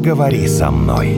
поговори со мной.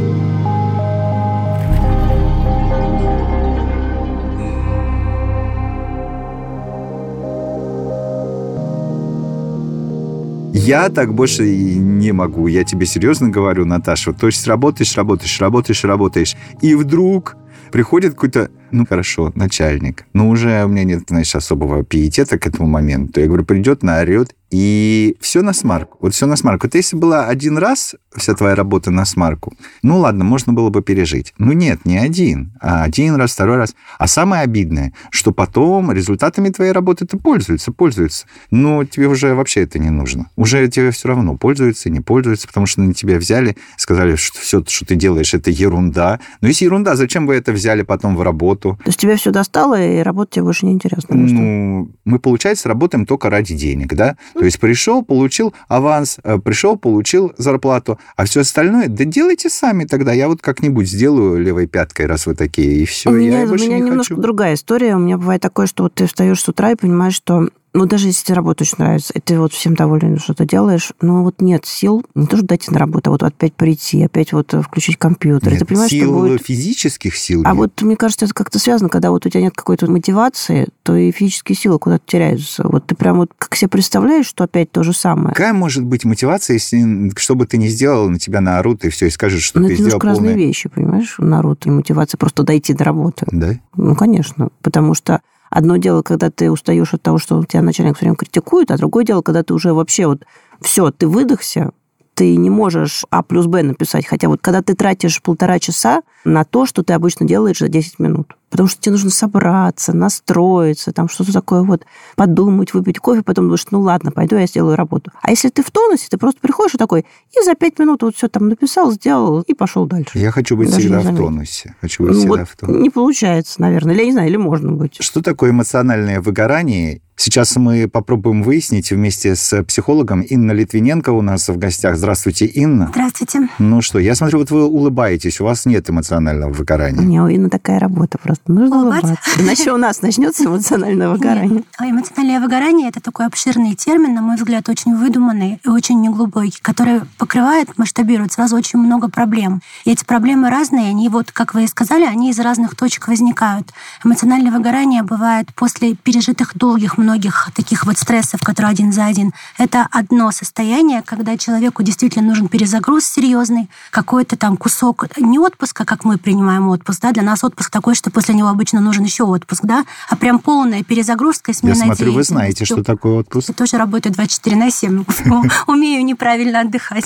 Я так больше и не могу. Я тебе серьезно говорю, Наташа. То есть работаешь, работаешь, работаешь, работаешь. И вдруг приходит какой-то, ну хорошо, начальник. Но уже у меня нет, знаешь, особого пиетета к этому моменту. Я говорю, придет, наорет, и все на смарку. Вот все на смарку. Вот если была один раз вся твоя работа на смарку, ну ладно, можно было бы пережить. Ну нет, не один, а один раз, второй раз. А самое обидное, что потом результатами твоей работы ты пользуются, пользуются. Но тебе уже вообще это не нужно. Уже тебе все равно пользуются, не пользуются, потому что на тебя взяли, сказали, что все, что ты делаешь, это ерунда. Но если ерунда, зачем вы это взяли потом в работу? То есть тебе все достало, и работа тебе больше не интересна? Ну, мы, получается, работаем только ради денег, да? То есть пришел, получил аванс, э, пришел, получил зарплату, а все остальное, да делайте сами тогда. Я вот как-нибудь сделаю левой пяткой, раз вы такие, и все. У меня, я у меня не немножко хочу. другая история. У меня бывает такое, что вот ты встаешь с утра и понимаешь, что ну, даже если тебе работа очень нравится, и ты вот всем доволен, что ты делаешь, но вот нет сил не то, что дойти на работу, а вот опять прийти, опять вот включить компьютер. Нет, ты понимаешь, сил, что будет... физических сил А нет. вот мне кажется, это как-то связано, когда вот у тебя нет какой-то мотивации, то и физические силы куда-то теряются. Вот ты прям вот как себе представляешь, что опять то же самое. Какая может быть мотивация, если что бы ты ни сделал, на тебя наорут и все, и скажут, что Но ты Ну, это сделал немножко разные полное... вещи, понимаешь? Народ и мотивация просто дойти до работы. Да? Ну, конечно. Потому что одно дело, когда ты устаешь от того, что тебя начальник все время критикует, а другое дело, когда ты уже вообще вот все, ты выдохся, ты не можешь А плюс Б написать. Хотя вот когда ты тратишь полтора часа на то, что ты обычно делаешь за 10 минут. Потому что тебе нужно собраться, настроиться, там что-то такое вот, подумать, выпить кофе, потом думаешь, ну ладно, пойду я сделаю работу. А если ты в тонусе, ты просто приходишь и такой, и за 5 минут вот все там написал, сделал и пошел дальше. Я хочу быть Даже всегда в тонусе. Хочу быть Ну, всегда вот в тонусе. не получается, наверное. Или я не знаю, или можно быть. Что такое эмоциональное выгорание? Сейчас мы попробуем выяснить вместе с психологом Инна Литвиненко у нас в гостях. Здравствуйте, Инна. Здравствуйте. Ну что, я смотрю, вот вы улыбаетесь, у вас нет эмоционального У выгорания. меня у Инны такая работа просто. Нужно Улыбаться? улыбаться. Иначе у нас начнется эмоциональное выгорание. Нет. А Эмоциональное выгорание это такой обширный термин, на мой взгляд, очень выдуманный и очень неглубокий, который покрывает, масштабирует сразу очень много проблем. И эти проблемы разные, они вот, как вы и сказали, они из разных точек возникают. Эмоциональное выгорание бывает после пережитых долгих многих таких вот стрессов, которые один за один. Это одно состояние, когда человеку действительно нужен перезагруз серьезный, какой-то там кусок не отпуска, как мы принимаем отпуск, да, для нас отпуск такой, что после него обычно нужен еще отпуск, да, а прям полная перезагрузка и Я смена смотрю, вы знаете, что такое отпуск. Я тоже работаю 24 на 7. Умею неправильно отдыхать.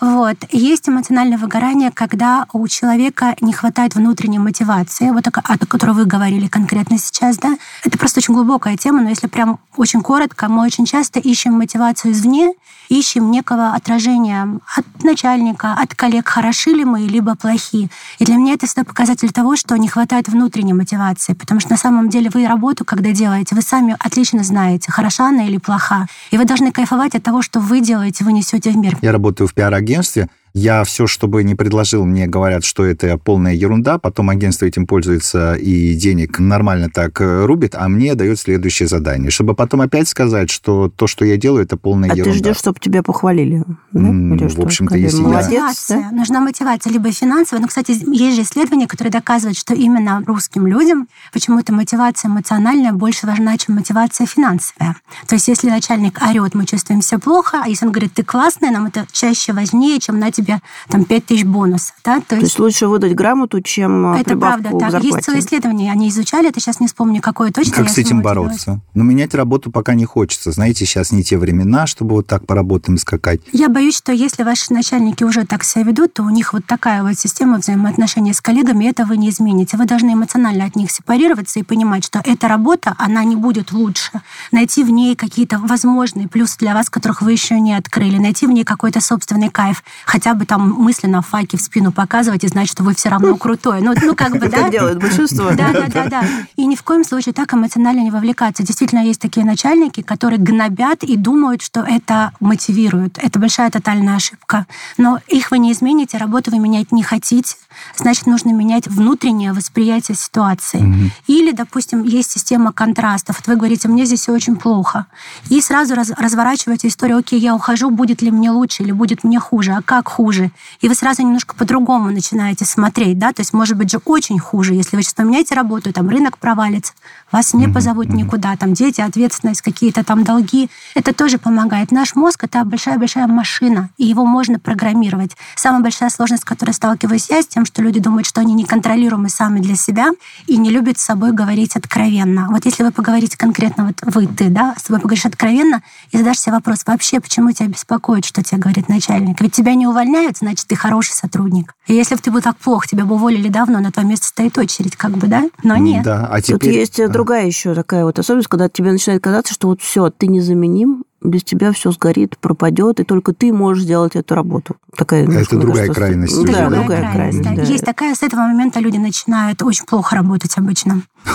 Вот. Есть эмоциональное выгорание, когда у человека не хватает внутренней мотивации, вот о которой вы говорили конкретно сейчас, да. Это просто очень глубокая тема, но если прям очень коротко, мы очень часто ищем мотивацию извне, ищем некого отражения от начальника, от коллег, хороши ли мы, либо плохи. И для меня это всегда показатель того, что не хватает внутренней мотивации, потому что на самом деле вы работу, когда делаете, вы сами отлично знаете, хороша она или плоха. И вы должны кайфовать от того, что вы делаете, вы несете в мир. Я работаю в пиар-агентстве. Я все, что бы не предложил, мне говорят, что это полная ерунда. Потом агентство этим пользуется и денег нормально так э, рубит, а мне дает следующее задание. Чтобы потом опять сказать, что то, что я делаю, это полная А ерунда. ты ждешь, чтобы тебя похвалили? да? М, Или в общем-то, если я- Молодец, мотивация. да? Нужна мотивация, либо финансовая. Но, кстати, есть же исследования, которые доказывают, что именно русским людям почему-то мотивация эмоциональная больше важна, чем мотивация финансовая. То есть, если начальник орет, мы чувствуем себя плохо, а если он говорит, ты классная, нам это чаще важнее, чем на тебе там 5 тысяч бонуса. Да? То То есть лучше выдать грамоту, чем э, это правда так. зарплате. Есть целое исследование, они изучали, это сейчас не вспомню, какое точно. Как с этим снова делалась. бороться? Но менять работу пока не хочется. Знаете, сейчас не те времена, чтобы вот так по работам скакать. Я боюсь, что если ваши начальники уже так себя ведут, то у них вот такая вот система взаимоотношений с коллегами, это вы не измените. Вы должны эмоционально от них сепарироваться и понимать, что эта работа, она не будет лучше. Найти в ней какие-то возможные плюсы для вас, которых вы еще не открыли. Найти в ней какой-то собственный кайф. Хотя бы там мысленно факи в спину показывать и знать, что вы все равно крутой. Ну, ну как бы, да? Так делает большинство. Да, да, да, да. И ни в коем случае так эмоционально не вовлекаться. Действительно, есть такие начальники, которые гнобят и думают, что это мотивирует. Это большая тотальная ошибка. Но их вы не измените, работу вы менять не хотите. Значит, нужно менять внутреннее восприятие ситуации. Или, допустим, есть система контрастов. Вот вы говорите, мне здесь все очень плохо. И сразу раз- разворачиваете историю, окей, я ухожу, будет ли мне лучше или будет мне хуже. А как хуже. И вы сразу немножко по-другому начинаете смотреть, да, то есть может быть же очень хуже, если вы сейчас поменяете работу, там рынок провалится, вас не позовут никуда, там дети, ответственность, какие-то там долги. Это тоже помогает. Наш мозг — это большая-большая машина, и его можно программировать. Самая большая сложность, с которой сталкиваюсь я, с тем, что люди думают, что они неконтролируемы сами для себя и не любят с собой говорить откровенно. Вот если вы поговорите конкретно, вот вы, ты, да, с собой поговоришь откровенно и задашь себе вопрос, вообще, почему тебя беспокоит, что тебе говорит начальник? Ведь тебя не увольняют, значит, ты хороший сотрудник. И если бы ты был так плохо, тебя бы уволили давно, на твое место стоит очередь, как бы, да? Но нет. Да, а Тут теперь... есть А. другая еще такая вот особенность, когда тебе начинает казаться, что вот все, ты незаменим, без тебя все сгорит, пропадет, и только ты можешь сделать эту работу. Такая, немножко, мне другая кажется, крайность Да, уже, да? другая крайность. да. да. Есть такая, с этого момента люди начинают очень плохо работать обычно.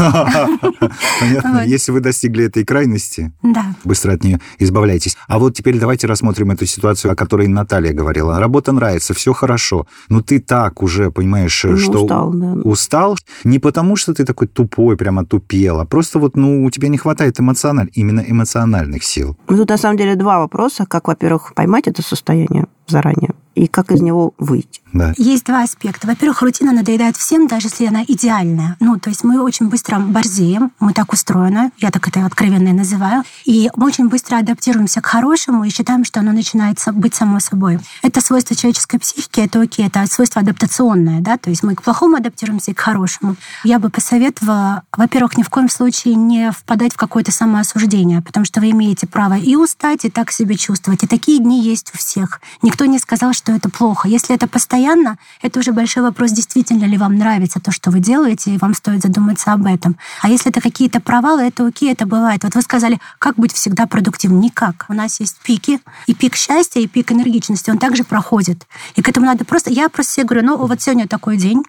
Понятно. Если вы достигли этой крайности, Да. быстро от нее избавляйтесь. А вот теперь давайте рассмотрим эту ситуацию, о которой Наталья говорила. Работа нравится, все хорошо, но ты так уже понимаешь, Ну, что устал, да. устал не потому, что ты такой тупой, прямо тупел, а просто вот, ну, у тебя не хватает эмоциональ... именно эмоциональных сил. Ну, Тут на самом деле два вопроса. Как, во-первых, поймать это состояние заранее, и как из него выйти. Да. Есть два аспекта. Во-первых, рутина надоедает всем, даже если она идеальная. Ну, то есть мы очень быстро борзеем, мы так устроены, я так это откровенно и называю, и мы очень быстро адаптируемся к хорошему и считаем, что оно начинает быть само собой. Это свойство человеческой психики, это окей, это свойство адаптационное, да, то есть мы к плохому адаптируемся и к хорошему. Я бы посоветовала, во-первых, ни в коем случае не впадать в какое-то самоосуждение, потому что вы имеете право и устать, и так себя чувствовать. И такие дни есть у всех. Никто не сказал, что это плохо. Если это постоянно, это уже большой вопрос, действительно ли вам нравится то, что вы делаете, и вам стоит задуматься об этом. А если это какие-то провалы, это окей, это бывает. Вот вы сказали, как быть всегда продуктивным? Никак. У нас есть пики, и пик счастья, и пик энергичности, он также проходит. И к этому надо просто... Я просто себе говорю, ну вот сегодня такой день,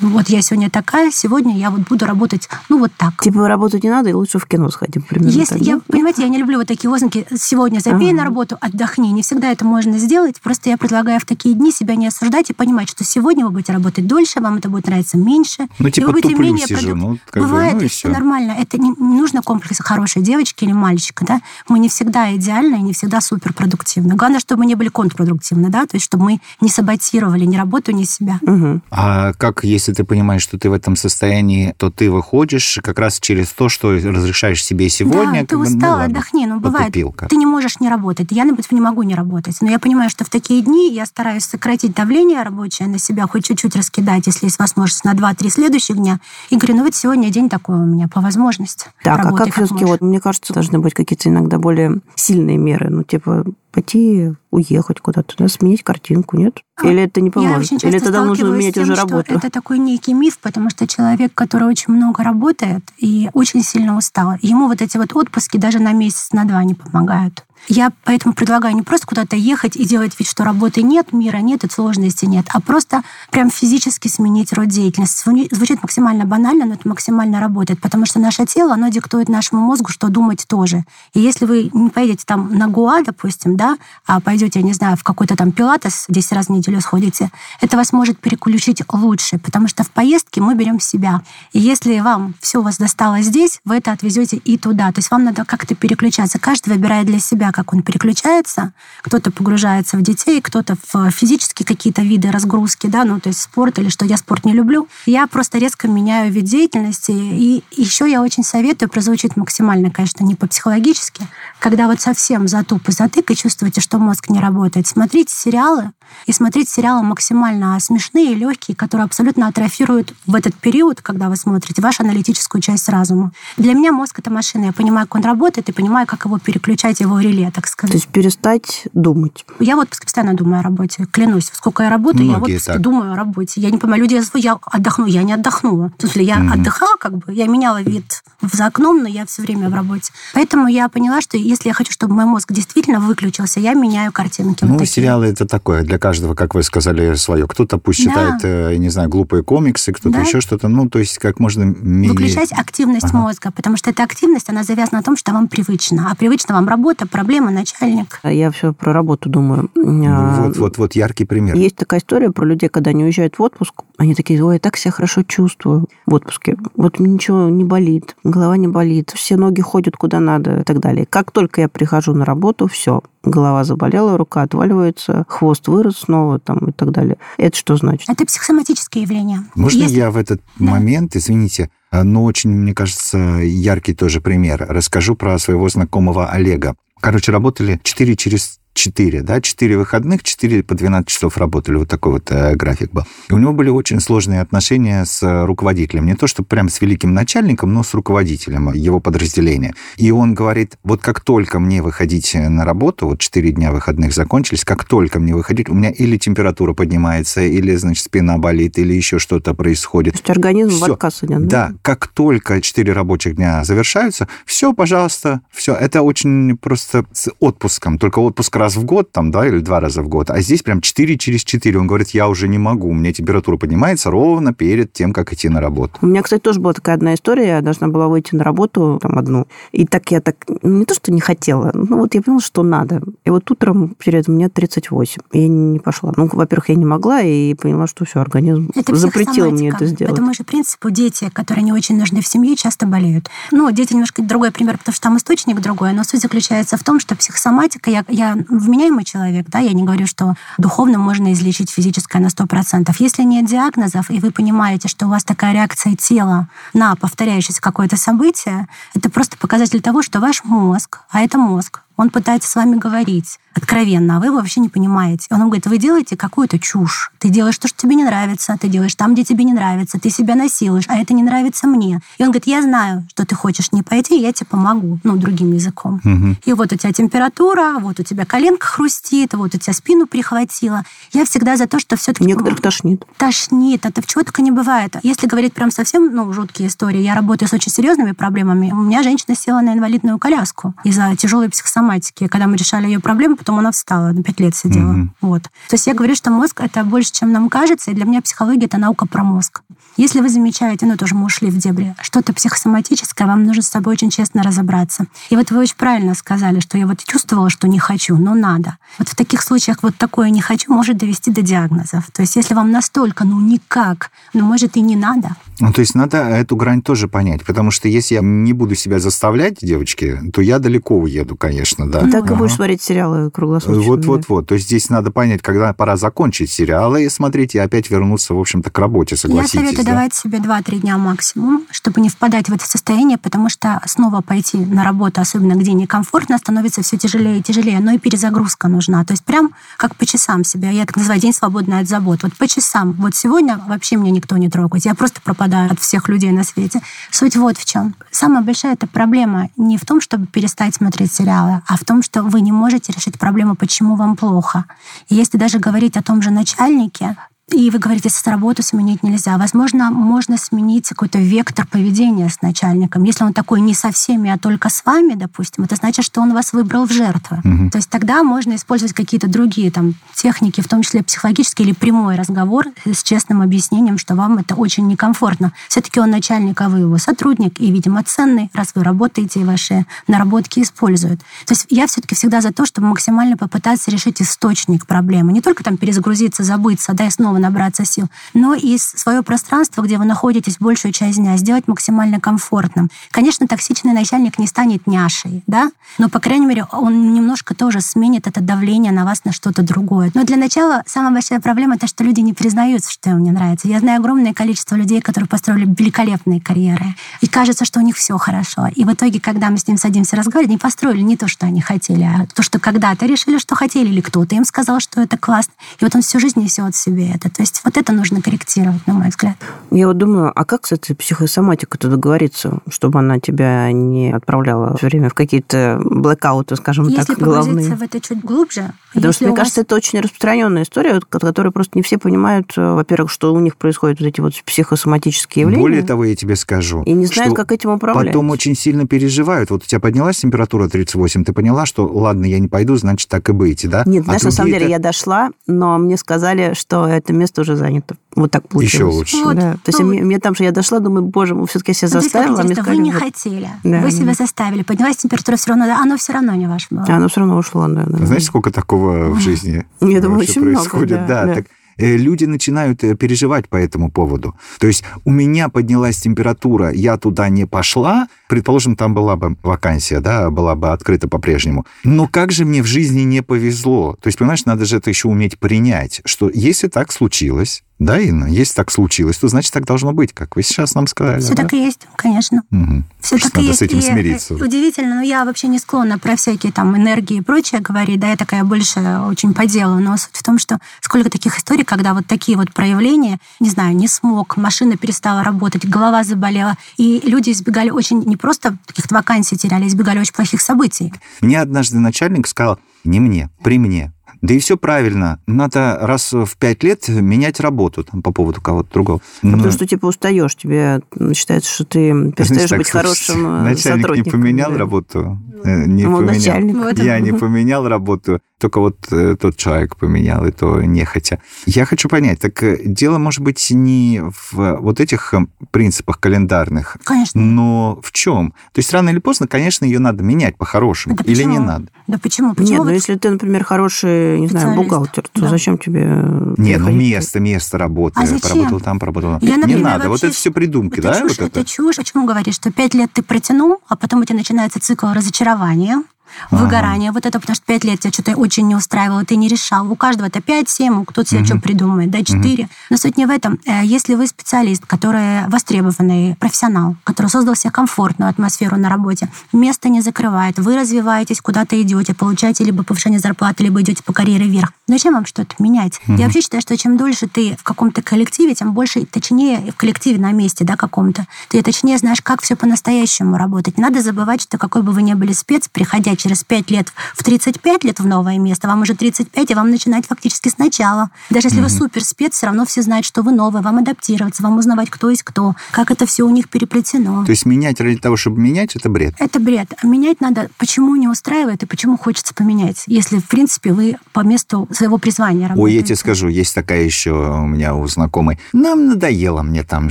вот я сегодня такая, сегодня я вот буду работать, ну вот так. Типа работать не надо, и лучше в кино сходим. Примерно Если так, я, да? понимаете, я не люблю вот такие лозунги «сегодня забей Ага. на работу, отдохни». Не всегда это можно сделать. Просто я предлагаю в такие дни себя не осуждать и понимать, что сегодня вы будете работать дольше, вам это будет нравиться меньше. Ну, и типа, вы будете туплю менее сижу, ну, как бы, Бывает, ну и и все нормально. Это не, не нужно комплекса хорошей девочки или мальчика. Да? Мы не всегда идеальны и не всегда суперпродуктивны. Главное, чтобы мы не были контрпродуктивны, да? то есть чтобы мы не саботировали ни работу, ни себя. Мгм. А как, если ты понимаешь, что ты в этом состоянии, то ты выходишь как раз через то, что разрешаешь себе сегодня. Да, ты как бы, ну устала, ладно, отдохни. Ну, бывает, потупилка. ты не можешь не работать. Я, например, не могу не работать. Но я понимаю, что в такие дни я стараюсь сократить давление рабочее на себя, хоть чуть-чуть раскидать, если есть возможность, на 2-3 следующих дня. И говорю, ну вот сегодня день такой у меня, по возможности. Так, а Работай как все-таки, вот, мне кажется, должны быть какие-то иногда более сильные меры. Ну, типа, пойти уехать куда-то, да, сменить картинку, нет? А, Или это не Я поможет? часто Или тогда нужно менять тем, уже работу? Это такой некий миф, потому что человек, который очень много работает и очень сильно устал, ему вот эти вот отпуски даже на месяц, на два не помогают. Я поэтому предлагаю не просто куда-то ехать и делать вид, что работы нет, мира нет и сложности нет, а просто прям физически сменить род деятельности. Звучит максимально банально, но это максимально работает, потому что наше тело, оно диктует нашему мозгу, что думать тоже. И если вы не поедете там на Гуа, допустим, да, а пойдете, я не знаю, в какой-то там пилатес 10 раз в неделю сходите, это вас может переключить лучше, потому что в поездке мы берем себя. И если вам все у вас достало здесь, вы это отвезете и туда. То есть вам надо как-то переключаться. Каждый выбирает для себя, как он переключается. Кто-то погружается в детей, кто-то в физические какие-то виды разгрузки, да, ну, то есть спорт или что я спорт не люблю. Я просто резко меняю вид деятельности. И еще я очень советую, прозвучит максимально, конечно, не по-психологически, когда вот совсем затуп и затык, и чувствуете, что мозг не работает, смотрите сериалы, и смотреть сериалы максимально смешные, легкие, которые абсолютно атрофируют в этот период, когда вы смотрите, вашу аналитическую часть разума. Для меня мозг — это машина. Я понимаю, как он работает, и понимаю, как его переключать, его реле, так То сказать. есть перестать думать. Я в отпуске постоянно думаю о работе. Клянусь, сколько я работаю, я Многие отпуске так. думаю о работе. Я не понимаю, люди я отдохну. Я не отдохнула. В смысле, я Мгм. отдыхала, как бы, я меняла вид за окном, но я все время в работе. Поэтому я поняла, что если я хочу, чтобы мой мозг действительно выключился, я меняю картинки. Ну, вот такие. сериалы это такое, для каждого, как вы сказали, свое. Кто-то пусть Да. читает, э, я не знаю, глупые комиксы, кто-то Да. еще что-то. Ну, то есть как можно менее... Выключать активность Ага. мозга, потому что эта активность, она завязана на том, что вам привычно. А привычно вам работа, проблема, начальник. Я все про работу думаю. Ну, вот, вот, вот яркий пример. Есть такая история про людей, когда они уезжают в отпуск, они такие, ой, я так себя хорошо чувствую в отпуске. Вот ничего не болит, голова не болит, все ноги ходят куда надо и так далее. Как только я прихожу на работу, все, голова заболела, рука отваливается, хвост вырос снова там и так далее. Это что значит? Это психосоматические явления. Можно Если... я в этот да. момент, извините, но очень, мне кажется, яркий тоже пример. Расскажу про своего знакомого Олега. Короче, работали 4 через 4, да, 4 выходных, 4 по 12 часов работали, вот такой вот э, график был. И у него были очень сложные отношения с руководителем, не то, что прям с великим начальником, но с руководителем его подразделения. И он говорит, вот как только мне выходить на работу, вот 4 дня выходных закончились, как только мне выходить, у меня или температура поднимается, или, значит, спина болит, или еще что-то происходит. То есть организм все. в отказ идет, да? Да, как только 4 рабочих дня завершаются, все, пожалуйста, все. Это очень просто с отпуском, только отпуск раз в год, там, да, или два раза в год, а здесь прям 4 через 4. Он говорит, я уже не могу, у меня температура поднимается ровно перед тем, как идти на работу. У меня, кстати, тоже была такая одна история, я должна была выйти на работу, там, одну, и так я так, ну, не то, что не хотела, ну, вот я поняла, что надо. И вот утром перед мне 38, и я не пошла. Ну, во-первых, я не могла, и поняла, что все, организм это запретил мне это сделать. По тому же принципу дети, которые не очень нужны в семье, часто болеют. Ну, дети немножко другой пример, потому что там источник другой, но суть заключается в том, что психосоматика, я, я вменяемый человек, да, я не говорю, что духовно можно излечить физическое на 100%. Если нет диагнозов, и вы понимаете, что у вас такая реакция тела на повторяющееся какое-то событие, это просто показатель того, что ваш мозг, а это мозг, он пытается с вами говорить откровенно, а вы его вообще не понимаете. Он говорит, вы делаете какую-то чушь. Ты делаешь то, что тебе не нравится, ты делаешь там, где тебе не нравится, ты себя насилуешь, а это не нравится мне. И он говорит, я знаю, что ты хочешь не пойти, я тебе помогу, ну, другим языком. Угу. И вот у тебя температура, вот у тебя коленка хрустит, вот у тебя спину прихватило. Я всегда за то, что все таки Некоторых тошнит. Тошнит, это в чего только не бывает. Если говорить прям совсем, ну, жуткие истории, я работаю с очень серьезными проблемами. У меня женщина села на инвалидную коляску из-за тяжелой психосоматики соматики. Когда мы решали ее проблему, потом она встала, на пять лет сидела. Mm-hmm. Вот. То есть я говорю, что мозг — это больше, чем нам кажется, и для меня психология — это наука про мозг. Если вы замечаете, ну тоже мы ушли в дебри, что-то психосоматическое, вам нужно с собой очень честно разобраться. И вот вы очень правильно сказали, что я вот чувствовала, что не хочу, но надо. Вот в таких случаях вот такое «не хочу» может довести до диагнозов. То есть если вам настолько, ну никак, ну может и не надо. Ну, то есть надо эту грань тоже понять, потому что если я не буду себя заставлять, девочки, то я далеко уеду, конечно, да. Так ага. и будешь смотреть сериалы круглосуточно. Вот-вот-вот. То есть здесь надо понять, когда пора закончить сериалы и смотреть, и опять вернуться, в общем-то, к работе, согласитесь. Я советую да? давать себе 2-3 дня максимум, чтобы не впадать в это состояние, потому что снова пойти на работу, особенно где некомфортно, становится все тяжелее и тяжелее, но и перезагрузка нужна. То есть прям как по часам себя. Я так называю день свободный от забот. Вот по часам. Вот сегодня вообще меня никто не трогает. Я просто пропадаю пропадаю от всех людей на свете. Суть вот в чем. Самая большая эта проблема не в том, чтобы перестать смотреть сериалы, а в том, что вы не можете решить проблему, почему вам плохо. И если даже говорить о том же начальнике, и вы говорите, с работу сменить нельзя. Возможно, можно сменить какой-то вектор поведения с начальником. Если он такой не со всеми, а только с вами, допустим, это значит, что он вас выбрал в жертву. Угу. То есть тогда можно использовать какие-то другие там, техники, в том числе психологические или прямой разговор с честным объяснением, что вам это очень некомфортно. Все-таки он начальник, а вы его сотрудник, и, видимо, ценный, раз вы работаете, и ваши наработки используют. То есть я все-таки всегда за то, чтобы максимально попытаться решить источник проблемы. Не только там перезагрузиться, забыться, да, и снова снова набраться сил, но и свое пространство, где вы находитесь большую часть дня, сделать максимально комфортным. Конечно, токсичный начальник не станет няшей, да, но, по крайней мере, он немножко тоже сменит это давление на вас на что-то другое. Но для начала самая большая проблема то, что люди не признаются, что им не нравится. Я знаю огромное количество людей, которые построили великолепные карьеры, и кажется, что у них все хорошо. И в итоге, когда мы с ним садимся разговаривать, не построили не то, что они хотели, а то, что когда-то решили, что хотели, или кто-то им сказал, что это классно. И вот он всю жизнь несет в себе это это. То есть вот это нужно корректировать, на мой взгляд. Я вот думаю, а как с этой психосоматикой-то договориться, чтобы она тебя не отправляла все время в какие-то блэкауты, скажем Если так, головные? Если в это чуть глубже, Потому Если что, мне кажется, вас- это очень распространенная история, вот, которую просто не все понимают, э, во-первых, что у них происходят вот эти вот психосоматические явления. Более того, я тебе скажу. и не знают, что как этим управлять. Потом очень сильно переживают. Вот у тебя поднялась температура 38, ты поняла, что ладно, я не пойду, значит, так и быть, да? Нет, А знаешь, на самом деле я это- дошла, но мне сказали, что это место уже занято. Вот так получилось. лучше. Вот. Да. То есть Ну, мне, мне там же я дошла, думаю, боже мой, все-таки я себя Ну, заставила, а мне интересно, сказали, вы не вот- хотели, Да, вы себя заставили, поднялась температура все равно, да, оно все равно не ваше было. А оно все равно ушло, да. да. Знаешь, сколько такого в жизни Я думаю, вообще очень много, происходит? да, да. так э, люди начинают э, переживать по этому поводу. То есть у меня поднялась температура, я туда не пошла, предположим, там была бы вакансия, да, была бы открыта по-прежнему. Но как же мне в жизни не повезло? То есть, понимаешь, надо же это еще уметь принять, что если так случилось, да, Инна, если так случилось, то значит так должно быть, как вы сейчас нам сказали. Все да? так и есть, конечно. Мгм. Все Просто так и надо есть. с этим И, смириться. Удивительно, но я вообще не склонна про всякие там энергии и прочее говорить, да, я такая больше очень по делу, но суть в том, что сколько таких историй, когда вот такие вот проявления, не знаю, не смог, машина перестала работать, голова заболела, и люди избегали очень, не просто каких-то вакансий теряли, избегали очень плохих событий. Мне однажды начальник сказал, не мне, при мне. Да и все правильно. Надо раз в пять лет менять работу там, по поводу кого-то другого. А Но- Потому что типа устаешь, тебе считается, что ты перестаешь быть хорошим э, Начальник не сотрудником. поменял да. работу. э, Не Ну, поменял. начальник. Вот. Я не поменял работу, только вот э, тот человек поменял, и то нехотя. Я хочу понять, так э, дело может быть не в вот этих э, принципах календарных, Конечно. но в чем? То есть рано или поздно, конечно, ее надо менять по-хорошему. Да или не почему? надо? Да почему? Почему Нет, ну вот если ты, например, хороший, не знаю, бухгалтер, то Да. зачем тебе... э, Не, ну место, место работы. А зачем? Поработал там, поработал там. Я, не например, надо. Вот вообще это все придумки, это да? чушь, вот это чушь. О чем говоришь? Что пять лет ты протянул, а потом у тебя начинается цикл разочарования, выгорания. Вот это потому что пять лет тебя что-то очень не устраивало, ты не решал. У каждого это 5-7, кто-то себе что придумает, да, 4. Но суть не в этом. Э, Если вы специалист, который востребованный профессионал, который создал себе комфортную атмосферу на работе, место не закрывает, вы развиваетесь, куда-то идете, получаете либо повышение зарплаты, либо идете по карьере вверх. Зачем вам что-то менять? Я вообще считаю, что чем дольше ты в каком-то коллективе, тем больше, точнее, в коллективе на месте, да, каком-то, ты точнее знаешь, как все по-настоящему работать. Не надо забывать, что какой бы вы ни были спец, приходя через 5 лет в 35 лет в новое место, вам уже 35, и вам начинать фактически сначала. Даже если вы супер спец, все равно все знают, что вы новый, вам адаптироваться, вам узнавать, кто есть кто, как это все у них переплетено. То есть менять ради того, чтобы менять, это бред. Это бред. А Менять надо, почему не устраивает и почему хочется поменять, если, в принципе, вы по месту своего призвания работаете. Ой, я тебе скажу, есть такая еще у меня у знакомой. Нам надоело мне там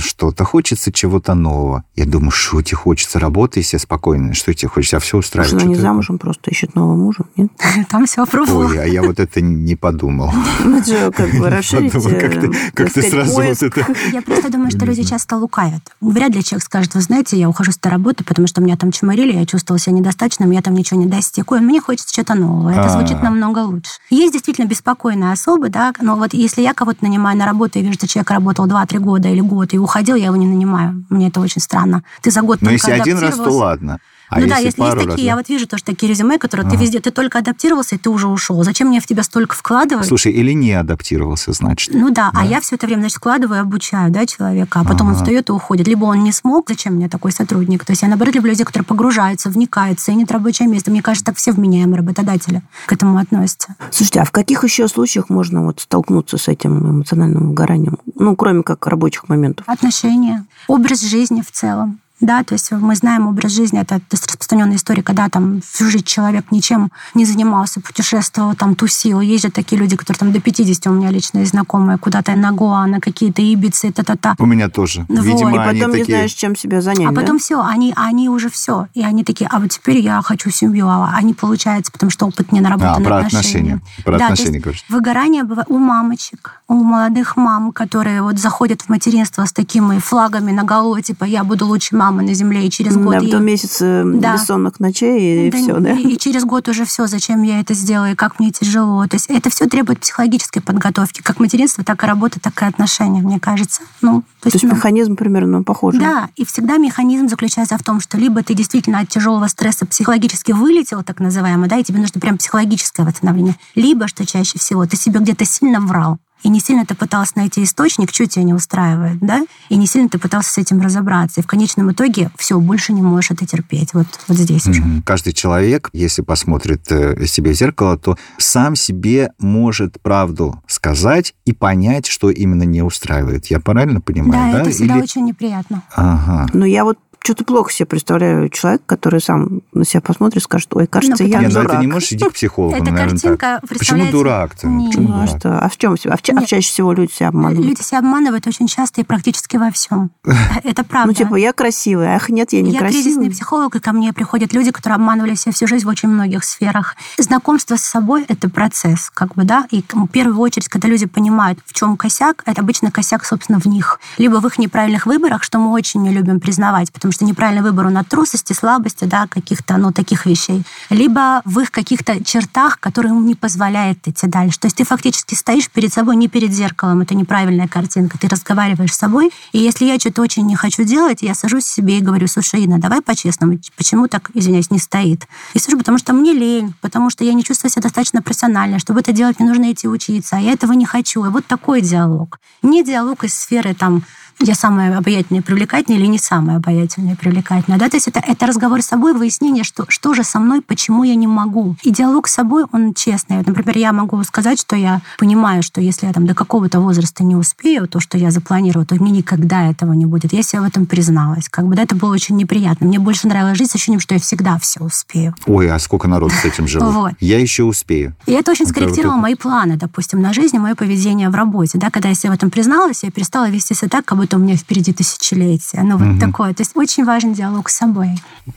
что-то, хочется чего-то нового. Я думаю, что тебе хочется, работай себе спокойно, что тебе хочется, а все устраивает. Не Что ты- замужем, просто ищет нового мужа, нет? Там все пробовала. Ой, а я вот это не подумал. Ну, же как бы расширить, как ты- э, сразу вот это... Я просто думаю, что люди часто лукавят. Вряд ли человек скажет, вы знаете, я ухожу с этой работы, потому что меня там чморили, я чувствовал себя недостаточным, я там ничего не достиг. Ой, мне хочется что-то нового. Это А. звучит намного лучше. Есть действительно беспокойные особы, да, но вот если я кого-то нанимаю на работу и вижу, что человек работал 2-3 года или год и уходил, я его не нанимаю. Мне это очень странно. Ты за год Но только если один раз, то ладно. А ну да, если есть раз, такие, да? я вот вижу тоже такие резюме, которые ты везде, ты только адаптировался, и ты уже ушел. Зачем мне в тебя столько вкладывать? Слушай, или не адаптировался, значит. Ну да, а я все это время, значит, вкладываю, обучаю, да, человека, а потом он Ага. встает и уходит. Либо он не смог, зачем мне такой сотрудник? То есть я, наоборот, люблю людей, которые погружаются, вникают, ценят рабочее место. Мне кажется, так все вменяемые работодатели к этому относятся. Слушайте, а в каких еще случаях можно вот столкнуться с этим эмоциональным выгоранием? Ну, кроме как рабочих моментов. Отношения, образ жизни в целом. Да, то есть мы знаем образ жизни, это то есть распространенная история, когда там всю жизнь человек ничем не занимался, путешествовал, там тусил. Есть же такие люди, которые там до 50, у меня личные знакомые, куда-то на Гоа, на какие-то Ибицы, та-та-та. У меня тоже. Вот. Видимо, И они потом не такие... знаешь, чем себя занять, А да? потом все, они, они уже все. И они такие, а вот теперь я хочу семью. А они, получается, потому что опыт не наработан А, про отношения. отношения. Про Да, отношения есть говоришь. Выгорание бывает у мамочек, у молодых мам, которые вот заходят в материнство с такими флагами на голову, типа я буду лучшей мамой на земле, и через год Да, ей- потом месяц Да. бессонных ночей, и Да, все, да? И, и через год уже все, зачем я это сделаю, и как мне тяжело. То есть это все требует психологической подготовки, как материнство, так и работа, так и отношения, мне кажется. Ну, То есть ну, механизм примерно похожий. да, и всегда механизм заключается в том, что либо ты действительно от тяжелого стресса психологически вылетел, так называемый, да, и тебе нужно прям психологическое восстановление, либо, что чаще всего, ты себе где-то сильно врал. И не сильно ты пытался найти источник, что тебя не устраивает, да, и не сильно ты пытался с этим разобраться. И в конечном итоге все, больше не можешь это терпеть. Вот, вот здесь уже. Каждый человек, если посмотрит э, себе в зеркало, то сам себе может правду сказать и понять, что именно не устраивает. Я правильно понимаю, да? Да, это всегда Или... очень неприятно. Ага. Но я вот что-то плохо себе представляю человека, который сам на себя посмотрит и скажет, ой, кажется, Ну, я Нет, ну дурак. это не можешь идти к психологу, Эта наверное, картинка, так. Почему представляете, дурак-то? не- Почему Ну, а дурак? что? А в чем себя? А, в ча- а Нет. чаще всего люди себя обманывают? Люди себя обманывают очень часто и практически во всем. Это правда. Ну, типа, я красивая, ах, нет, я не Я красивая. кризисный психолог, и ко мне приходят люди, которые обманывали себя всю жизнь в очень многих сферах. Знакомство с собой — это процесс, как бы, да, и в первую очередь, когда люди понимают, в чем косяк, это обычно косяк, собственно, в них. Либо в их неправильных выборах, что мы очень не любим признавать, потому что неправильный выбор, он от трусости, слабости, да, каких-то, ну, таких вещей. Либо в их каких-то чертах, которые им не позволяют идти дальше. То есть ты фактически стоишь перед собой не перед зеркалом, это неправильная картинка, ты разговариваешь с собой, и если я что-то очень не хочу делать, я сажусь себе и говорю, слушай, Инна, давай по-честному, почему так, извиняюсь, не стоит? И скажу, потому что мне лень, потому что я не чувствую себя достаточно профессионально, чтобы это делать, мне нужно идти учиться, а я этого не хочу. И вот такой диалог. Не диалог из сферы там я самая обаятельная и привлекательная или не самая обаятельная и привлекательная. Да? То есть это, это разговор с собой, выяснение, что, что же со мной, почему я не могу. И диалог с собой, он честный. Вот, например, я могу сказать, что я понимаю, что если я там до какого-то возраста не успею, то, что я запланировала, то мне никогда этого не будет. Я себе в этом призналась. Как бы, да, это было очень неприятно. Мне больше нравилось жить с ощущением, что я всегда все успею. Ой, а сколько народу с этим живет? Вот. Я еще успею. И это очень скорректировало мои планы, допустим, на жизнь мое поведение в работе. Да, когда я себе в этом призналась, я перестала вести себя так, как будто у меня впереди тысячелетие. Ну, вот Мгм. такое. То есть очень важен диалог с собой.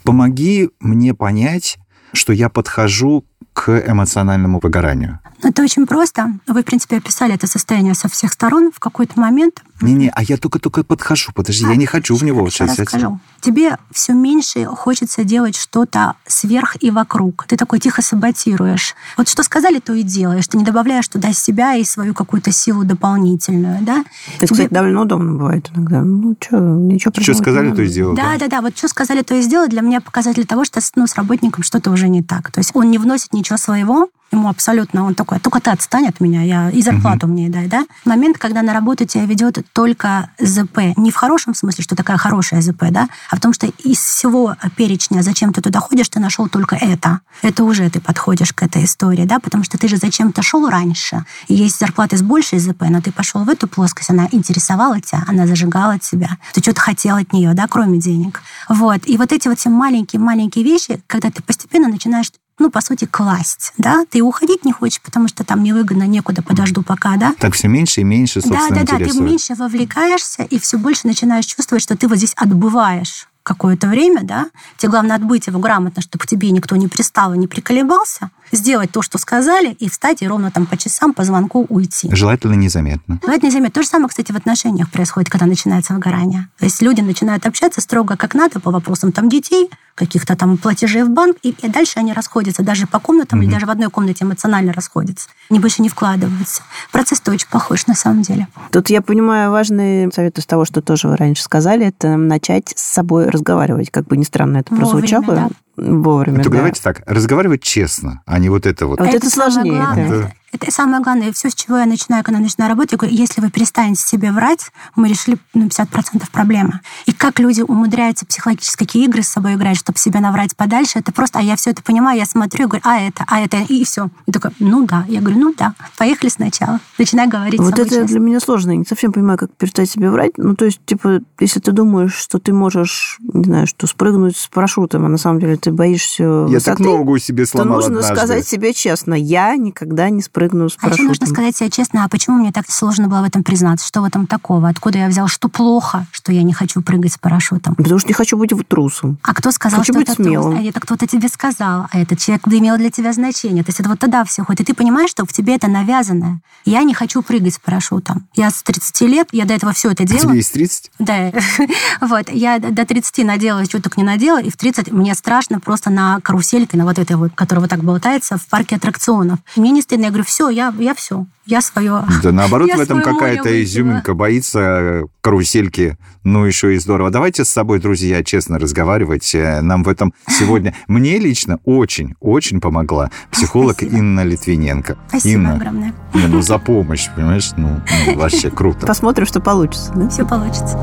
Помоги мне понять, что я подхожу к эмоциональному выгоранию. Это очень просто. Вы, в принципе, описали это состояние со всех сторон. В какой-то момент Не-не, а я только-только подхожу. Подожди, я не хочу в него сейчас. скажу. Тебе все меньше хочется делать что-то сверх и вокруг. Ты такой тихо саботируешь. Вот что сказали, то и делаешь. Ты не добавляешь туда себя и свою какую-то силу дополнительную. Да? Это, Тебе- кстати, довольно удобно бывает иногда. Ну, что, ничего Что сказали, то и сделал. Да, да, да. Вот что сказали, то и сделали. Для меня показатель того, что ну, с работником что-то уже не так. То есть он не вносит ничего своего, ему абсолютно, он такой, только ты отстань от меня, я и зарплату мне дай, да? Момент, когда на работу тебя ведет только ЗП. Не в хорошем смысле, что такая хорошая ЗП, да, а в том, что из всего перечня, зачем ты туда ходишь, ты нашел только это. Это уже ты подходишь к этой истории, да, потому что ты же зачем-то шел раньше. И есть зарплаты с большей ЗП, но ты пошел в эту плоскость, она интересовала тебя, она зажигала тебя. Ты что-то хотел от нее, да, кроме денег. Вот. И вот эти вот все маленькие-маленькие вещи, когда ты постепенно начинаешь ну, по сути, класть, да, ты уходить не хочешь, потому что там невыгодно, некуда, подожду пока, да, Так все меньше и меньше, да, собственно, да, да, ты интересует. меньше вовлекаешься и все больше начинаешь чувствовать, что ты вот здесь отбываешь какое-то время, да, тебе главное отбыть его грамотно, чтобы к тебе никто не пристал и не приколебался, сделать то, что сказали, и встать, и ровно там по часам, по звонку уйти. Желательно незаметно. Но это не заметно. То же самое, кстати, в отношениях происходит, когда начинается выгорание. То есть люди начинают общаться строго как надо по вопросам там детей, каких-то там платежей в банк, и, и дальше они расходятся даже по комнатам или даже в одной комнате эмоционально расходятся. Они больше не вкладываются. Процесс-то очень похож на самом деле. Тут я понимаю важный совет из того, что тоже вы раньше сказали, это начать с собой разговаривать. Как бы ни странно это Вовремя, прозвучало. да. Вовремя, Только да. давайте так, разговаривать честно, а не вот это вот. Вот это самое сложнее, да. Это, самое главное. Все, с чего я начинаю, когда начинаю работать, я говорю, если вы перестанете себе врать, мы решили ну, 50% проблемы. И как люди умудряются психологически какие игры с собой играть, чтобы себе наврать подальше, это просто, а я все это понимаю, я смотрю говорю, а это, а это, и все. И такой, ну да. Я говорю, ну да, поехали сначала. Начинай говорить Вот это честно. для меня сложно. Я не совсем понимаю, как перестать себе врать. Ну, то есть, типа, если ты думаешь, что ты можешь, не знаю, что спрыгнуть с парашютом, а на самом деле ты боишься Я так высоты, ногу себе то сломал нужно однажды. сказать себе честно, я никогда не спрыгну с А еще парашютом. нужно сказать себе честно, а почему мне так сложно было в этом признаться? Что в этом такого? Откуда я взял? Что плохо, что я не хочу прыгать с парашютом? Потому что не хочу быть трусом. А кто сказал, Хочу что быть это трус? смелым. А это кто-то тебе сказал, а этот человек имел для тебя значение. То есть это вот тогда все ходит. И ты понимаешь, что в тебе это навязанное. Я не хочу прыгать с парашютом. Я с 30 лет, я до этого все это А делала. Тебе есть 30? Да, вот. Я до 30 надела, только не надела, и в 30 мне страшно просто на карусельке, на вот этой вот, которая вот так болтается, в парке аттракционов. Мне не стыдно, я говорю, все, я, я все. Я свое. Да наоборот, Я в этом какая-то изюминка, боится карусельки. Ну, еще и здорово. Давайте с собой, друзья, честно разговаривать. Э, Нам в этом сегодня... Мне лично очень, очень помогла психолог Спасибо. Инна Литвиненко. Спасибо Инна, огромное. не, ну за помощь, понимаешь? Ну, ну, вообще круто. Посмотрим, что получится. Да? Все получится.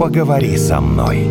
Поговори со мной.